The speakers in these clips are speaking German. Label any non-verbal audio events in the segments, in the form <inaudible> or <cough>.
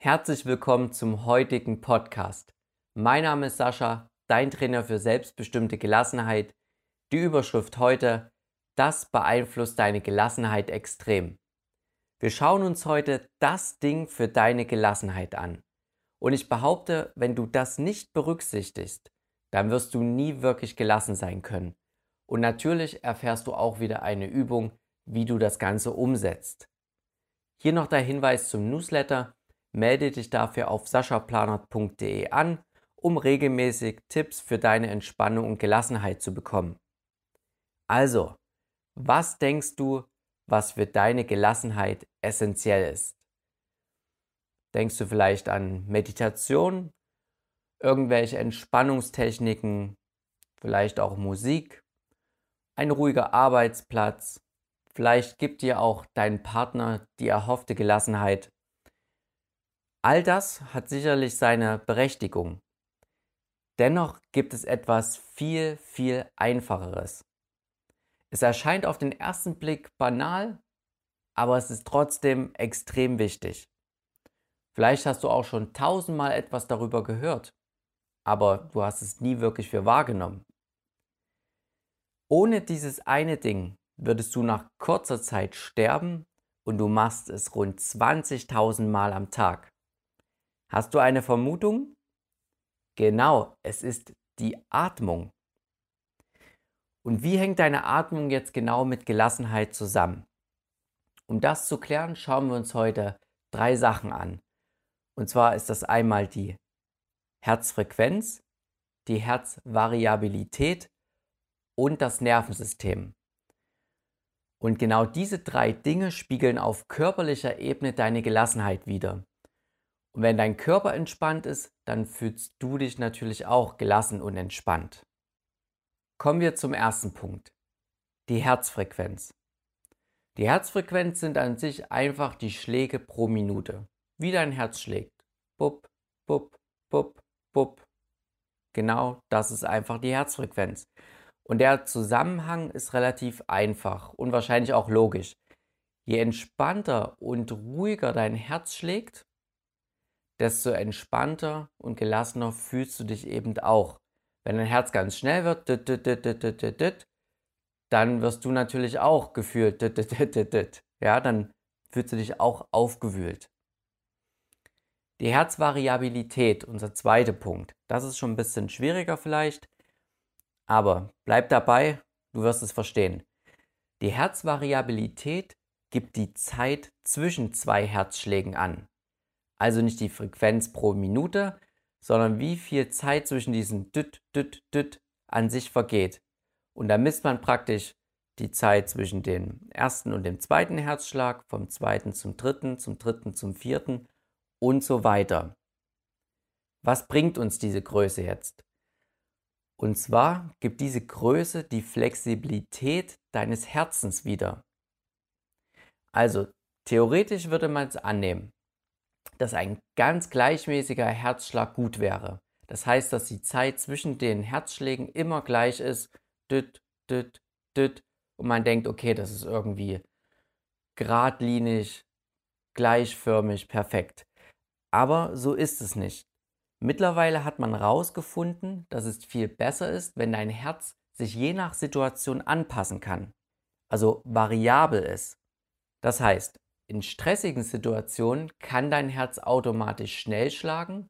Herzlich willkommen zum heutigen Podcast. Mein Name ist Sascha, dein Trainer für selbstbestimmte Gelassenheit. Die Überschrift heute, das beeinflusst deine Gelassenheit extrem. Wir schauen uns heute das Ding für deine Gelassenheit an. Und ich behaupte, wenn du das nicht berücksichtigst, dann wirst du nie wirklich gelassen sein können. Und natürlich erfährst du auch wieder eine Übung, wie du das Ganze umsetzt. Hier noch der Hinweis zum Newsletter. Melde dich dafür auf saschaplanert.de an, um regelmäßig Tipps für deine Entspannung und Gelassenheit zu bekommen. Also, was denkst du, was für deine Gelassenheit essentiell ist? Denkst du vielleicht an Meditation, irgendwelche Entspannungstechniken, vielleicht auch Musik, ein ruhiger Arbeitsplatz, vielleicht gibt dir auch dein Partner die erhoffte Gelassenheit All das hat sicherlich seine Berechtigung. Dennoch gibt es etwas viel, viel Einfacheres. Es erscheint auf den ersten Blick banal, aber es ist trotzdem extrem wichtig. Vielleicht hast du auch schon tausendmal etwas darüber gehört, aber du hast es nie wirklich für wahrgenommen. Ohne dieses eine Ding würdest du nach kurzer Zeit sterben und du machst es rund 20.000 Mal am Tag. Hast du eine Vermutung? Genau, es ist die Atmung. Und wie hängt deine Atmung jetzt genau mit Gelassenheit zusammen? Um das zu klären, schauen wir uns heute drei Sachen an. Und zwar ist das einmal die Herzfrequenz, die Herzvariabilität und das Nervensystem. Und genau diese drei Dinge spiegeln auf körperlicher Ebene deine Gelassenheit wider. Und wenn dein Körper entspannt ist, dann fühlst du dich natürlich auch gelassen und entspannt. Kommen wir zum ersten Punkt. Die Herzfrequenz. Die Herzfrequenz sind an sich einfach die Schläge pro Minute. Wie dein Herz schlägt. Bup, bup, bup, bup. Genau, das ist einfach die Herzfrequenz. Und der Zusammenhang ist relativ einfach und wahrscheinlich auch logisch. Je entspannter und ruhiger dein Herz schlägt, desto entspannter und gelassener fühlst du dich eben auch. Wenn dein Herz ganz schnell wird, dann wirst du natürlich auch gefühlt, ja, dann fühlst du dich auch aufgewühlt. Die Herzvariabilität, unser zweiter Punkt, das ist schon ein bisschen schwieriger vielleicht, aber bleib dabei, du wirst es verstehen. Die Herzvariabilität gibt die Zeit zwischen zwei Herzschlägen an. Also nicht die Frequenz pro Minute, sondern wie viel Zeit zwischen diesen Düt, Düt, Düt an sich vergeht. Und da misst man praktisch die Zeit zwischen dem ersten und dem zweiten Herzschlag, vom zweiten zum dritten, zum dritten zum vierten und so weiter. Was bringt uns diese Größe jetzt? Und zwar gibt diese Größe die Flexibilität deines Herzens wieder. Also theoretisch würde man es annehmen, dass ein ganz gleichmäßiger Herzschlag gut wäre. Das heißt, dass die Zeit zwischen den Herzschlägen immer gleich ist. Düt, düt, düt. Und man denkt, okay, das ist irgendwie geradlinig, gleichförmig, perfekt. Aber so ist es nicht. Mittlerweile hat man herausgefunden, dass es viel besser ist, wenn dein Herz sich je nach Situation anpassen kann. Also variabel ist. Das heißt, in stressigen Situationen kann dein Herz automatisch schnell schlagen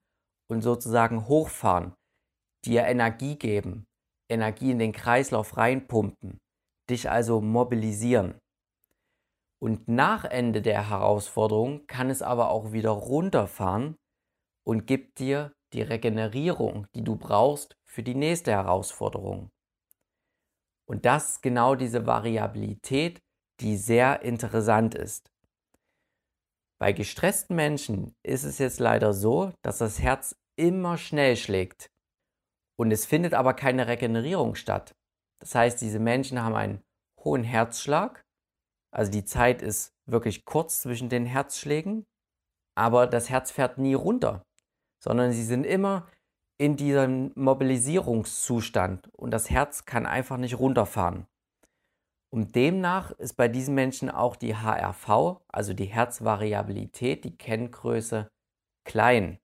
und sozusagen hochfahren, dir Energie geben, Energie in den Kreislauf reinpumpen, dich also mobilisieren. Und nach Ende der Herausforderung kann es aber auch wieder runterfahren und gibt dir die Regenerierung, die du brauchst für die nächste Herausforderung. Und das ist genau diese Variabilität, die sehr interessant ist. Bei gestressten Menschen ist es jetzt leider so, dass das Herz immer schnell schlägt und es findet aber keine Regenerierung statt. Das heißt, diese Menschen haben einen hohen Herzschlag, also die Zeit ist wirklich kurz zwischen den Herzschlägen, aber das Herz fährt nie runter, sondern sie sind immer in diesem Mobilisierungszustand und das Herz kann einfach nicht runterfahren. Und demnach ist bei diesen Menschen auch die HRV, also die Herzvariabilität, die Kenngröße, klein,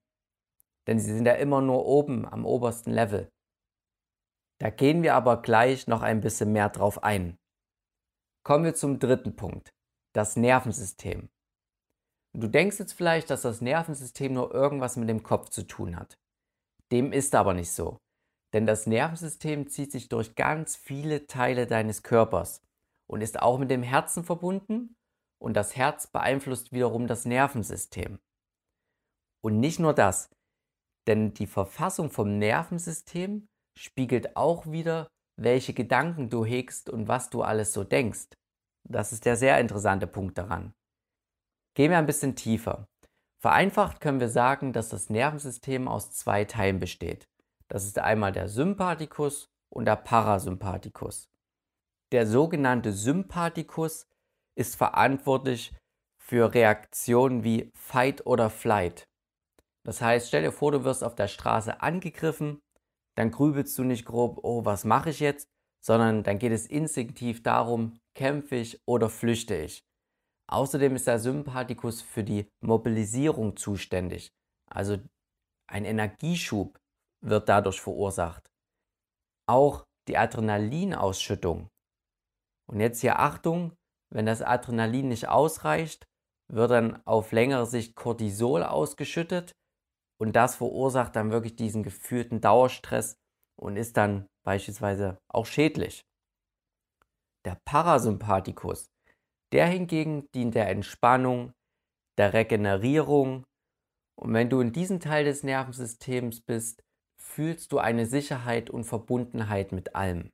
denn sie sind ja immer nur oben am obersten Level. Da gehen wir aber gleich noch ein bisschen mehr drauf ein. Kommen wir zum dritten Punkt, das Nervensystem. Du denkst jetzt vielleicht, dass das Nervensystem nur irgendwas mit dem Kopf zu tun hat. Dem ist aber nicht so. Denn das Nervensystem zieht sich durch ganz viele Teile deines Körpers und ist auch mit dem Herzen verbunden und das Herz beeinflusst wiederum das Nervensystem. Und nicht nur das, denn die Verfassung vom Nervensystem spiegelt auch wieder, welche Gedanken du hegst und was du alles so denkst. Das ist der sehr interessante Punkt daran. Gehen wir ein bisschen tiefer. Vereinfacht können wir sagen, dass das Nervensystem aus zwei Teilen besteht. Das ist einmal der Sympathikus und der Parasympathikus. Der sogenannte Sympathikus ist verantwortlich für Reaktionen wie Fight oder Flight. Das heißt, stell dir vor, du wirst auf der Straße angegriffen, dann grübelst du nicht grob, oh, was mache ich jetzt, sondern dann geht es instinktiv darum, kämpfe ich oder flüchte ich. Außerdem ist der Sympathikus für die Mobilisierung zuständig. Also ein Energieschub wird dadurch verursacht. Auch die Adrenalinausschüttung. Und jetzt hier Achtung, wenn das Adrenalin nicht ausreicht, wird dann auf längere Sicht Cortisol ausgeschüttet und das verursacht dann wirklich diesen gefühlten Dauerstress und ist dann beispielsweise auch schädlich. Der Parasympathikus der hingegen dient der Entspannung, der Regenerierung. Und wenn du in diesem Teil des Nervensystems bist, fühlst du eine Sicherheit und Verbundenheit mit allem.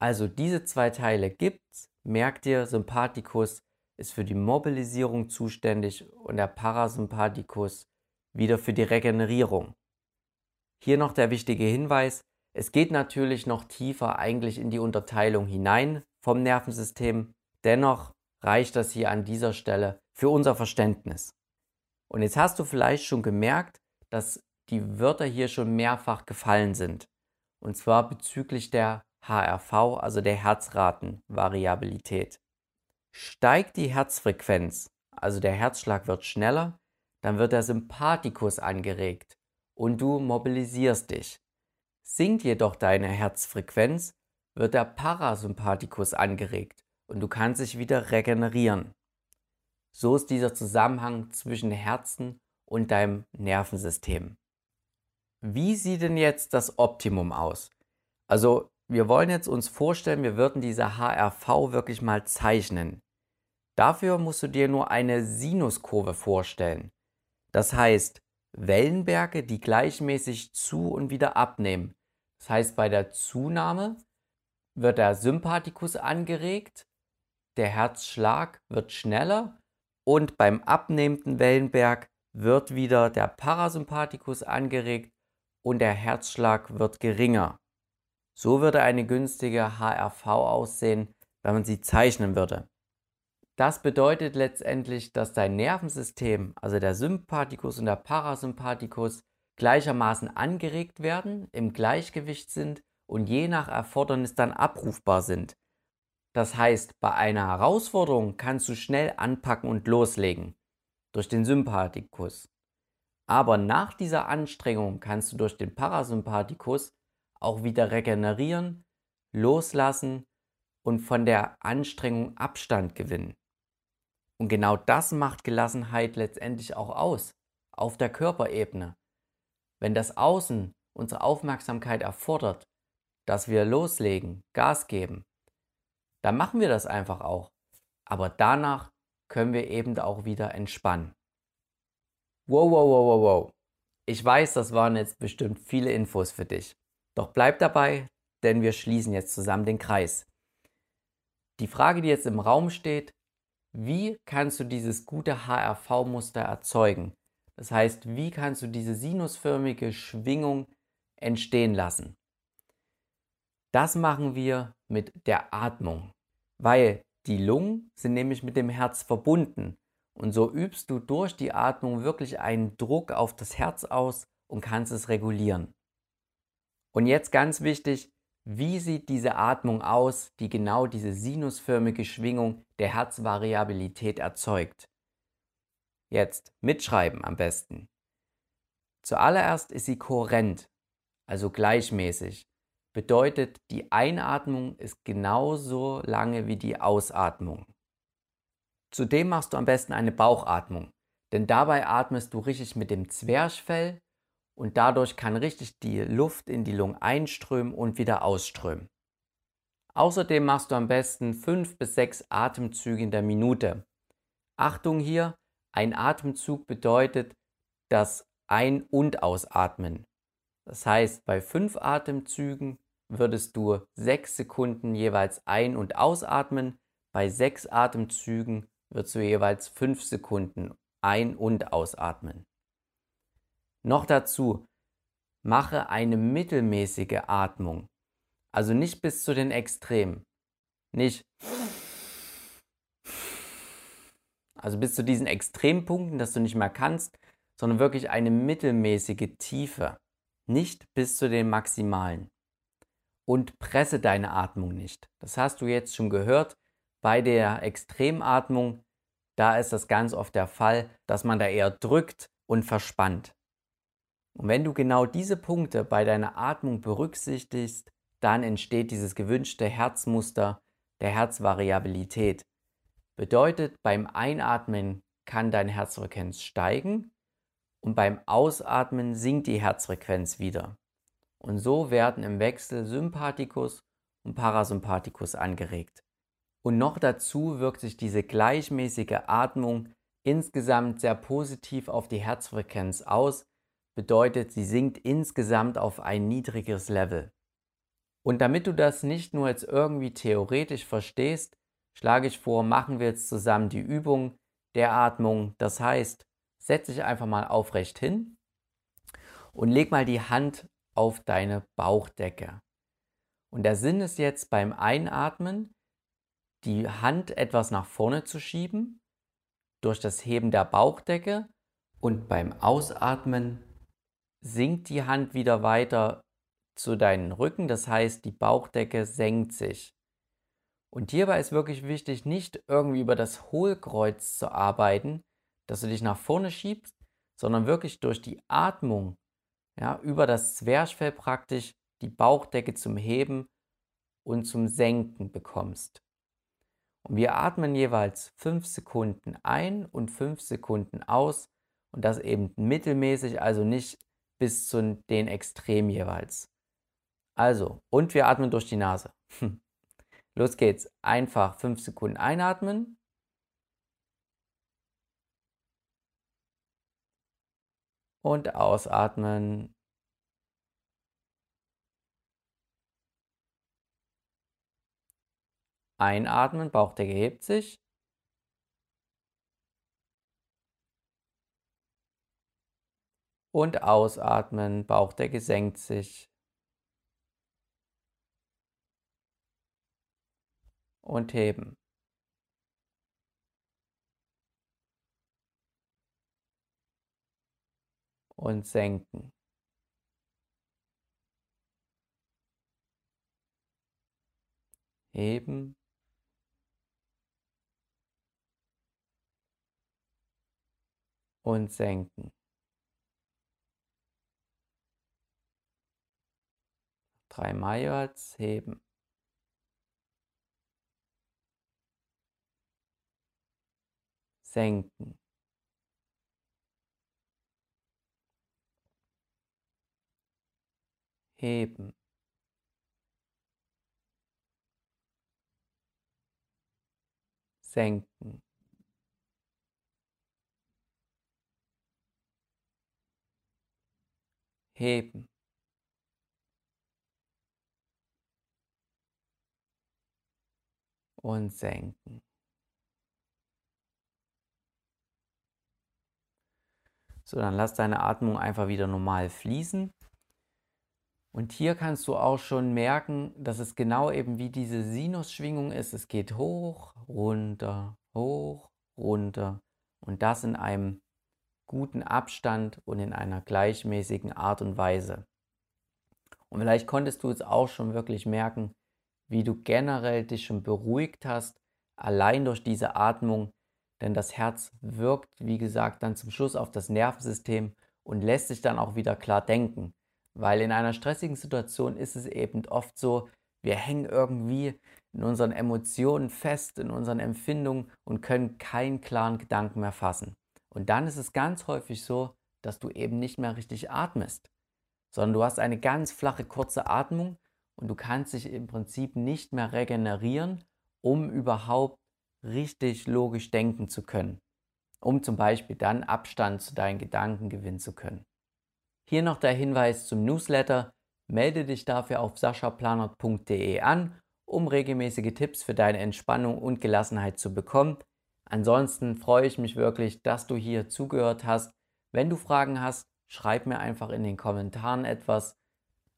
Also diese zwei Teile gibt's. Merk dir, Sympathikus ist für die Mobilisierung zuständig und der Parasympathikus wieder für die Regenerierung. Hier noch der wichtige Hinweis, es geht natürlich noch tiefer eigentlich in die Unterteilung hinein vom Nervensystem. Dennoch reicht das hier an dieser Stelle für unser Verständnis. Und jetzt hast du vielleicht schon gemerkt, dass die Wörter hier schon mehrfach gefallen sind. Und zwar bezüglich der HRV, also der Herzratenvariabilität. Steigt die Herzfrequenz, also der Herzschlag wird schneller, dann wird der Sympathikus angeregt und du mobilisierst dich. Sinkt jedoch deine Herzfrequenz, wird der Parasympathikus angeregt und du kannst dich wieder regenerieren. So ist dieser Zusammenhang zwischen Herzen und deinem Nervensystem. Wie sieht denn jetzt das Optimum aus? Also, wir wollen jetzt uns vorstellen, wir würden diese HRV wirklich mal zeichnen. Dafür musst du dir nur eine Sinuskurve vorstellen. Das heißt, Wellenberge, die gleichmäßig zu und wieder abnehmen. Das heißt, bei der Zunahme wird der Sympathikus angeregt der Herzschlag wird schneller und beim abnehmenden Wellenberg wird wieder der Parasympathikus angeregt und der Herzschlag wird geringer. So würde eine günstige HRV aussehen, wenn man sie zeichnen würde. Das bedeutet letztendlich, dass dein Nervensystem, also der Sympathikus und der Parasympathikus, gleichermaßen angeregt werden, im Gleichgewicht sind und je nach Erfordernis dann abrufbar sind. Das heißt, bei einer Herausforderung kannst du schnell anpacken und loslegen durch den Sympathikus. Aber nach dieser Anstrengung kannst du durch den Parasympathikus auch wieder regenerieren, loslassen und von der Anstrengung Abstand gewinnen. Und genau das macht Gelassenheit letztendlich auch aus, auf der Körperebene. Wenn das Außen unsere Aufmerksamkeit erfordert, dass wir loslegen, Gas geben, dann machen wir das einfach auch. Aber danach können wir eben auch wieder entspannen. Wow, wow, wow, wow, wow. Ich weiß, das waren jetzt bestimmt viele Infos für dich. Doch bleib dabei, denn wir schließen jetzt zusammen den Kreis. Die Frage, die jetzt im Raum steht, wie kannst du dieses gute HRV-Muster erzeugen? Das heißt, wie kannst du diese sinusförmige Schwingung entstehen lassen? Das machen wir mit der Atmung, weil die Lungen sind nämlich mit dem Herz verbunden und so übst du durch die Atmung wirklich einen Druck auf das Herz aus und kannst es regulieren. Und jetzt ganz wichtig, wie sieht diese Atmung aus, die genau diese sinusförmige Schwingung der Herzvariabilität erzeugt? Jetzt mitschreiben am besten. Zuallererst ist sie kohärent, also gleichmäßig. Bedeutet, die Einatmung ist genauso lange wie die Ausatmung. Zudem machst du am besten eine Bauchatmung, denn dabei atmest du richtig mit dem Zwerchfell und dadurch kann richtig die Luft in die Lungen einströmen und wieder ausströmen. Außerdem machst du am besten fünf bis sechs Atemzüge in der Minute. Achtung hier, ein Atemzug bedeutet das Ein- und Ausatmen. Das heißt, bei fünf Atemzügen würdest du sechs Sekunden jeweils ein- und ausatmen, bei sechs Atemzügen würdest du jeweils fünf Sekunden ein- und ausatmen. Noch dazu, mache eine mittelmäßige Atmung. Also nicht bis zu den Extremen. Nicht. Also bis zu diesen Extrempunkten, dass du nicht mehr kannst, sondern wirklich eine mittelmäßige Tiefe. Nicht bis zu den Maximalen. Und presse deine Atmung nicht. Das hast du jetzt schon gehört. Bei der Extrematmung, da ist das ganz oft der Fall, dass man da eher drückt und verspannt. Und wenn du genau diese Punkte bei deiner Atmung berücksichtigst, dann entsteht dieses gewünschte Herzmuster der Herzvariabilität. Bedeutet, beim Einatmen kann dein Herzfrequenz steigen und beim Ausatmen sinkt die Herzfrequenz wieder. Und so werden im Wechsel Sympathikus und Parasympathikus angeregt. Und noch dazu wirkt sich diese gleichmäßige Atmung insgesamt sehr positiv auf die Herzfrequenz aus, bedeutet, sie sinkt insgesamt auf ein niedrigeres Level. Und damit du das nicht nur jetzt irgendwie theoretisch verstehst, schlage ich vor, machen wir jetzt zusammen die Übung der Atmung. Das heißt, setz dich einfach mal aufrecht hin und leg mal die Hand auf deine Bauchdecke. Und der Sinn ist jetzt beim Einatmen, die Hand etwas nach vorne zu schieben durch das Heben der Bauchdecke und beim Ausatmen sinkt die Hand wieder weiter zu deinen Rücken, das heißt die Bauchdecke senkt sich. Und hierbei ist wirklich wichtig, nicht irgendwie über das Hohlkreuz zu arbeiten, dass du dich nach vorne schiebst, sondern wirklich durch die Atmung ja, über das Zwerchfell praktisch die Bauchdecke zum Heben und zum Senken bekommst. Und wir atmen jeweils 5 Sekunden ein und 5 Sekunden aus und das eben mittelmäßig, also nicht bis zu den Extremen jeweils. Also, und wir atmen durch die Nase. <laughs> Los geht's. Einfach 5 Sekunden einatmen. Und ausatmen. Einatmen, Bauchdecke hebt sich. Und ausatmen, Bauchdecke senkt sich. und heben. Und senken. Heben. Und senken. Dreimal jeweils heben. senken. Heben. Senken. Heben. Und senken. So, dann lass deine Atmung einfach wieder normal fließen. Und hier kannst du auch schon merken, dass es genau eben wie diese Sinusschwingung ist. Es geht hoch, runter, hoch, runter. Und das in einem guten Abstand und in einer gleichmäßigen Art und Weise. Und vielleicht konntest du es auch schon wirklich merken, wie du generell dich schon beruhigt hast, allein durch diese Atmung, denn das Herz wirkt, wie gesagt, dann zum Schluss auf das Nervensystem und lässt sich dann auch wieder klar denken. Weil in einer stressigen Situation ist es eben oft so, wir hängen irgendwie in unseren Emotionen fest, in unseren Empfindungen und können keinen klaren Gedanken mehr fassen. Und dann ist es ganz häufig so, dass du eben nicht mehr richtig atmest, sondern du hast eine ganz flache, kurze Atmung und du kannst dich im Prinzip nicht mehr regenerieren, um überhaupt richtig logisch denken zu können, um zum Beispiel dann Abstand zu deinen Gedanken gewinnen zu können. Hier noch der Hinweis zum Newsletter. Melde dich dafür auf saschaplanert.de an, um regelmäßige Tipps für deine Entspannung und Gelassenheit zu bekommen. Ansonsten freue ich mich wirklich, dass du hier zugehört hast. Wenn du Fragen hast, schreib mir einfach in den Kommentaren etwas.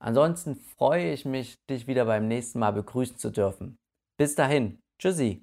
Ansonsten freue ich mich, dich wieder beim nächsten Mal begrüßen zu dürfen. Bis dahin, tschüssi.